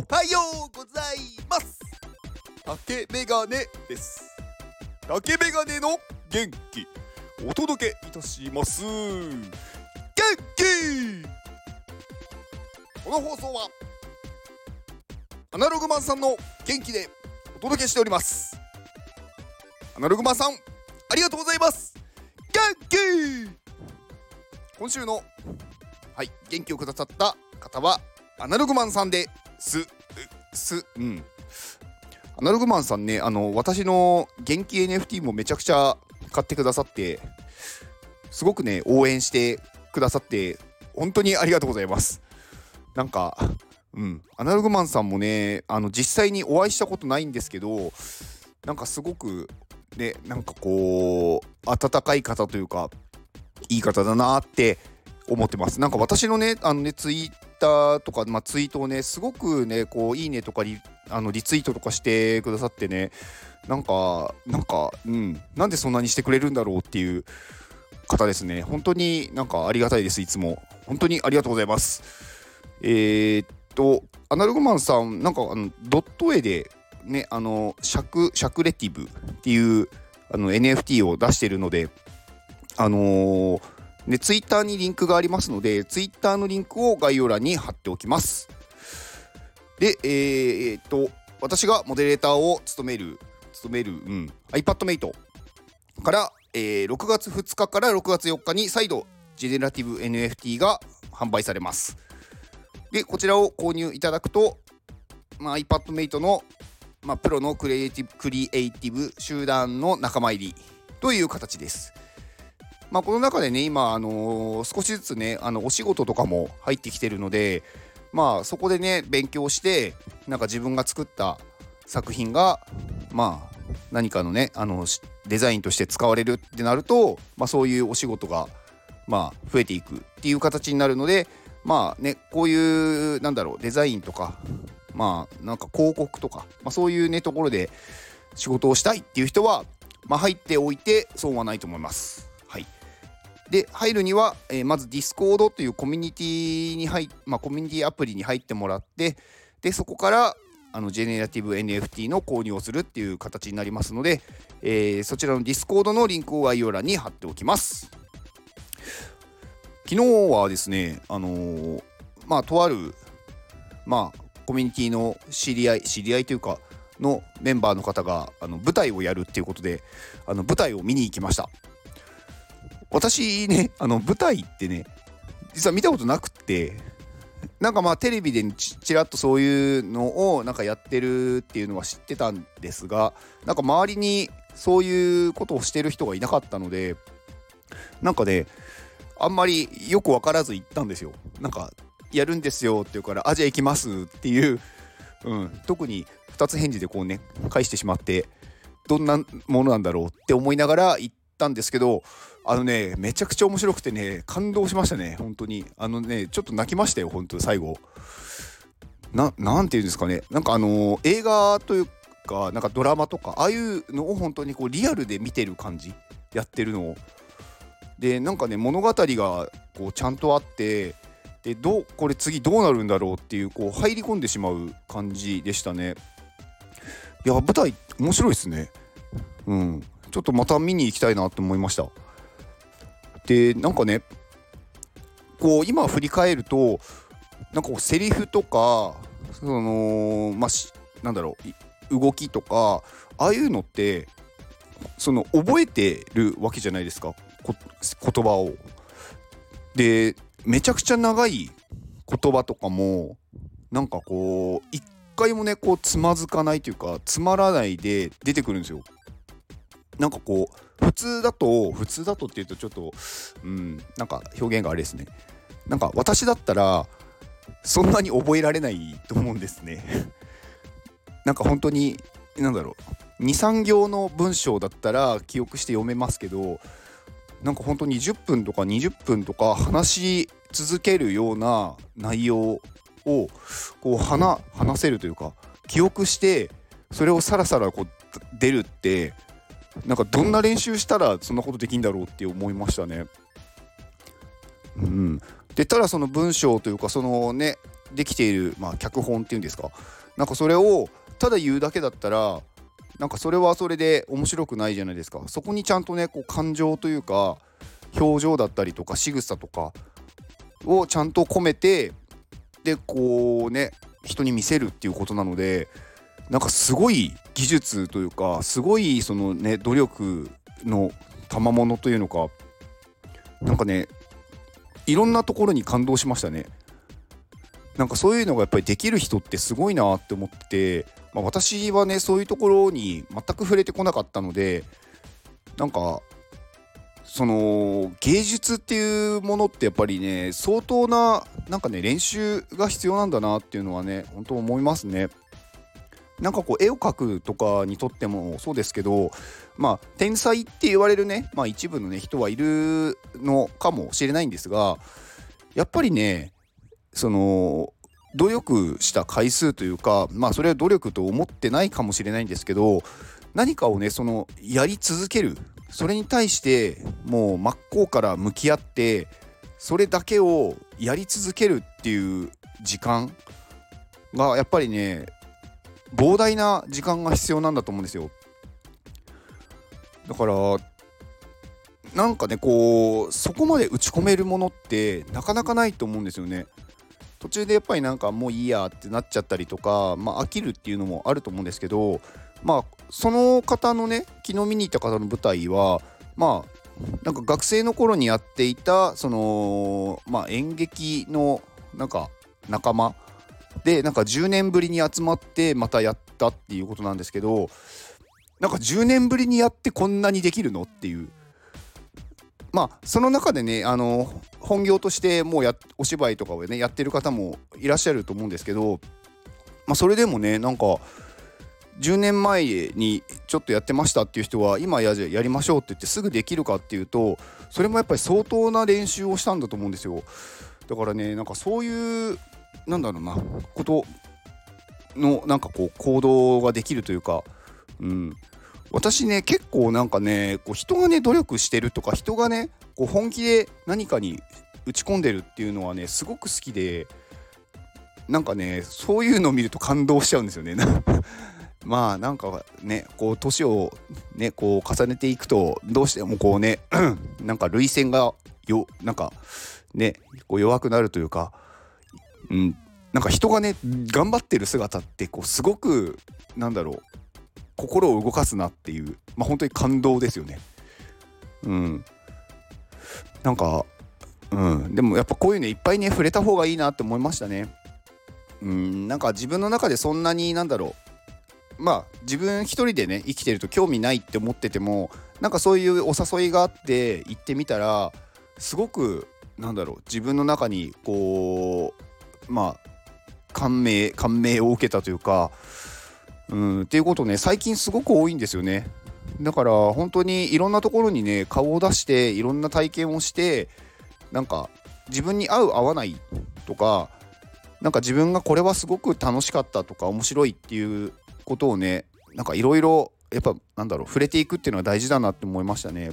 おはようございます。竹メガネです。竹メガネの元気お届けいたします。元気!この放送はアナログマンさんの元気でお届けしております。アナログマンさんありがとうございます。元気!今週のはい元気をくださった方はアナログマンさんですすうん。アナログマンさんねあの私の元気 NFT もめちゃくちゃ買ってくださってすごくね応援してくださって本当にありがとうございます。なんかうん。アナログマンさんもねあの実際にお会いしたことないんですけどなんかすごくねなんかこう温かい方というかいい方だなって思ってます。なんか私のねあのねツイッターとか、まあ、ツイートをねすごくねこういいねとかリあのリツイートとかしてくださってねなんかなんかうん。なんでそんなにしてくれるんだろうっていう方ですね。本当になんかありがたいですいつも。本当にありがとうございます。えー、っとアナログマンさんなんかあのドット絵でねあのシャクシャクレティブっていうあの NFT を出してるのであのーで、ツイッターにリンクがありますので、ツイッターのリンクを概要欄に貼っておきます。で、えー、っと、私がモデレーターを務める、務める、うん、iPadMate から、えー、6月2日から6月4日に再度、ジェネラティブ NFT が販売されます。で、こちらを購入いただくと、まあ、iPadMate の、まあ、プロのクリエイティブクリエイティブ集団の仲間入りという形です。まあ、この中でね今、あの、少しずつねあのお仕事とかも入ってきてるのでまあそこでね勉強してなんか自分が作った作品がまあ何かのねあのデザインとして使われるってなると、まあ、そういうお仕事がまあ増えていくっていう形になるのでまあねこういうなんだろうデザインとかまあなんか広告とか、まあ、そういうねところで仕事をしたいっていう人は、まあ、入っておいて損はないと思います。で入るには、えー、まず Discord というコミュニティに入まあ、コミュニティアプリに入ってもらってでそこからあのジェネラティブ NFT の購入をするっていう形になりますので、えー、そちらの Discord のリンクを概要欄に貼っておきます。昨日はですねあのー、まあとあるまあコミュニティの知り合い知り合いというかのメンバーの方があの舞台をやるっていうことであの舞台を見に行きました。私ねあの舞台ってね実は見たことなくってなんかまあテレビでちらっとそういうのをなんかやってるっていうのは知ってたんですがなんか周りにそういうことをしてる人がいなかったのでなんかねあんまりよく分からず行ったんですよ。なんかやるんですよって言うからあじゃ行きますっていう、うん、特に2つ返事でこうね返してしまってどんなものなんだろうって思いながら行ったんですけどあのねめちゃくちゃ面白くてね感動しましたね本当に。あのねちょっと泣きましたよ本当最後。ななんていうんですかね。なんかあのー、映画というかなんかドラマとかああいうのを本当にこうリアルで見てる感じやってるのを。でなんかね物語がこうちゃんとあってでどうこれ次どうなるんだろうっていうこう入り込んでしまう感じでしたね。いや舞台面白いですね。うん。ちょっとまた見に行きたいなと思いました。でなんかねこう今振り返るとなんかこうセリフとかそのまあなんだろう動きとかああいうのってその覚えてるわけじゃないですか言葉を。でめちゃくちゃ長い言葉とかもなんかこう一回もねこうつまずかないというかつまらないで出てくるんですよ。なんかこう普通だと普通だとっていうとちょっとうんなんか表現があれですね。なんか私だったらそんなに覚えられないと思うんですね。なんか本当に何だろう。23行の文章だったら記憶して読めますけどなんか本当に10分とか20分とか話し続けるような内容をこう話せるというか記憶してそれをさらさらこう出るってなんかどんな練習したらそんなことできんだろうって思いましたね。うん、でただその文章というかそのねできている、まあ、脚本っていうんですか。なんかそれをただ言うだけだったらなんかそれはそれで面白くないじゃないですか。そこにちゃんとねこう感情というか表情だったりとか仕草とかをちゃんと込めてでこうね人に見せるっていうことなのでなんかすごい技術というかすごいそのね努力の賜物というのかなんかねいろんなところに感動しましたね。なんかそういうのがやっぱりできる人ってすごいなって思って、まあ、私はねそういうところに全く触れてこなかったのでなんかその芸術っていうものってやっぱりね相当ななんかね練習が必要なんだなっていうのはね本当思いますね。なんかこう絵を描くとかにとってもそうですけどまあ天才って言われるね、まあ、一部のね人はいるのかもしれないんですがやっぱりねその努力した回数というかまあそれは努力と思ってないかもしれないんですけど何かをねそのやり続ける。それに対してもう真っ向から向き合ってそれだけをやり続けるっていう時間がやっぱりね膨大な時間が必要なんだと思うんですよ。だからなんかねこうそこまで打ち込めるものってなかなかないと思うんですよね。途中でやっぱりなんかもういいやってなっちゃったりとかまあ飽きるっていうのもあると思うんですけどまあその方のね昨日見に行った方の舞台はまあなんか学生の頃にやっていたそのまあ演劇のなんか仲間でなんか10年ぶりに集まってまたやったっていうことなんですけどなんか10年ぶりにやってこんなにできるのっていう。まあその中でねあの本業としてもうやお芝居とかをねやってる方もいらっしゃると思うんですけど、まあ、それでもねなんか10年前にちょっとやってましたっていう人は今ややりましょうって言ってすぐできるかっていうとそれもやっぱり相当な練習をしたんだと思うんですよ。だからねなんかそういうなんだろうな。ことのなんかこう行動ができるというか、うん、私ね結構なんかねこう人がね努力してるとか人がねこう本気で何かに打ち込んでるっていうのはねすごく好きでなんかねそういうのを見ると感動しちゃうんですよね。まあなんかねこう年をねこう重ねていくとどうしてもこうね なんか涙腺がよなんかねこう弱くなるというか。うん、なんか人がね頑張ってる姿ってこうすごくなんだろう心を動かすなっていうまあ本当に感動ですよね。うん、なんか、うん、でもやっぱこういうのいっぱいね触れた方がいいなって思いましたね。うん、なんか自分の中でそんなになんだろう。まあ自分一人でね生きてると興味ないって思っててもなんかそういうお誘いがあって行ってみたらすごくなんだろう自分の中にこうまあ感銘感銘を受けたというかうんっていうことね最近すごく多いんですよねだから本当にいろんなところにね顔を出していろんな体験をしてなんか自分に合う合わないとかなんか自分がこれはすごく楽しかったとか面白いっていうことをねなんかいろいろやっぱなんだろう触れていくっていうのは大事だなって思いましたね。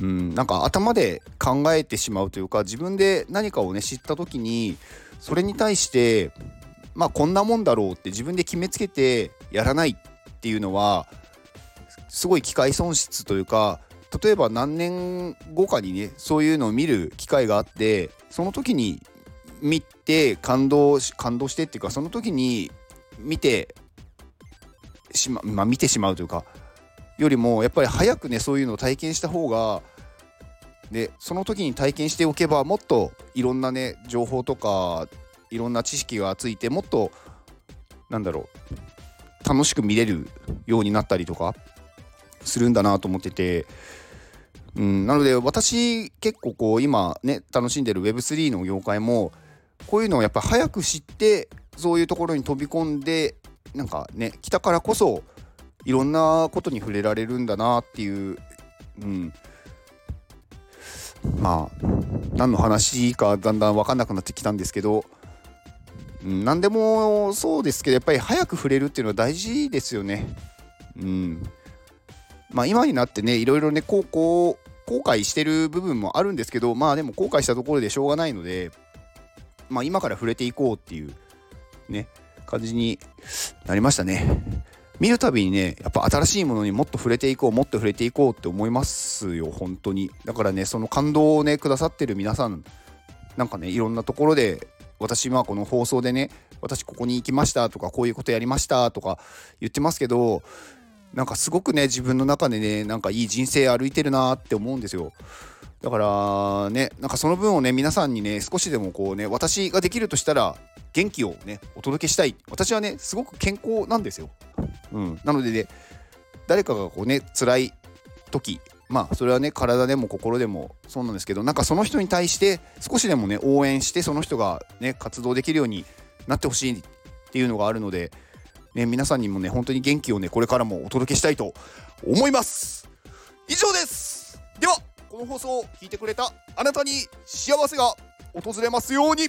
うん、なんか頭で考えてしまうというか自分で何かをね知った時にそれに対してまあこんなもんだろうって自分で決めつけてやらないっていうのはすごい機会損失というか例えば何年後かにねそういうのを見る機会があってその時に見て感動し感動してっていうかその時に見てしま,、まあ、見てしまうというかよりもやっぱり早くねそういうのを体験した方がでその時に体験しておけばもっといろんなね情報とかいろんな知識がついてもっとなんだろう楽しく見れるようになったりとかするんだなと思ってて、うん、なので私結構こう今ね楽しんでる Web3 の業界もこういうのをやっぱ早く知ってそういうところに飛び込んでなんかね来たからこそいろんなことに触れられるんだなっていう、うん、まあ何の話かだんだん分かんなくなってきたんですけど、うん、何でもそうですけどやっぱり早く触れるっていうのは大事ですよね。うん。まあ、今になってねいろいろねこうこう後悔してる部分もあるんですけどまあでも後悔したところでしょうがないのでまあ、今から触れていこうっていうね感じになりましたね。見るたびにねやっぱ新しいものにもっと触れていこうもっと触れていこうって思いますよ本当に。だからねその感動をねくださってる皆さんなんかねいろんなところで私はこの放送でね私ここに行きましたとかこういうことやりましたとか言ってますけどなんかすごくね自分の中でねなんかいい人生歩いてるなって思うんですよ。だからねなんかその分をね皆さんにね少しでもこうね私ができるとしたら元気をねお届けしたい。私はねすごく健康なんですよ、うん、なのでね誰かがこうね辛い時まあそれはね体でも心でもそうなんですけどなんかその人に対して少しでもね応援してその人がね活動できるようになってほしいっていうのがあるので、ね、皆さんにもね本当に元気をねこれからもお届けしたいと思います。以上です。ではこの放送を聞いてくれたあなたに幸せが訪れますように。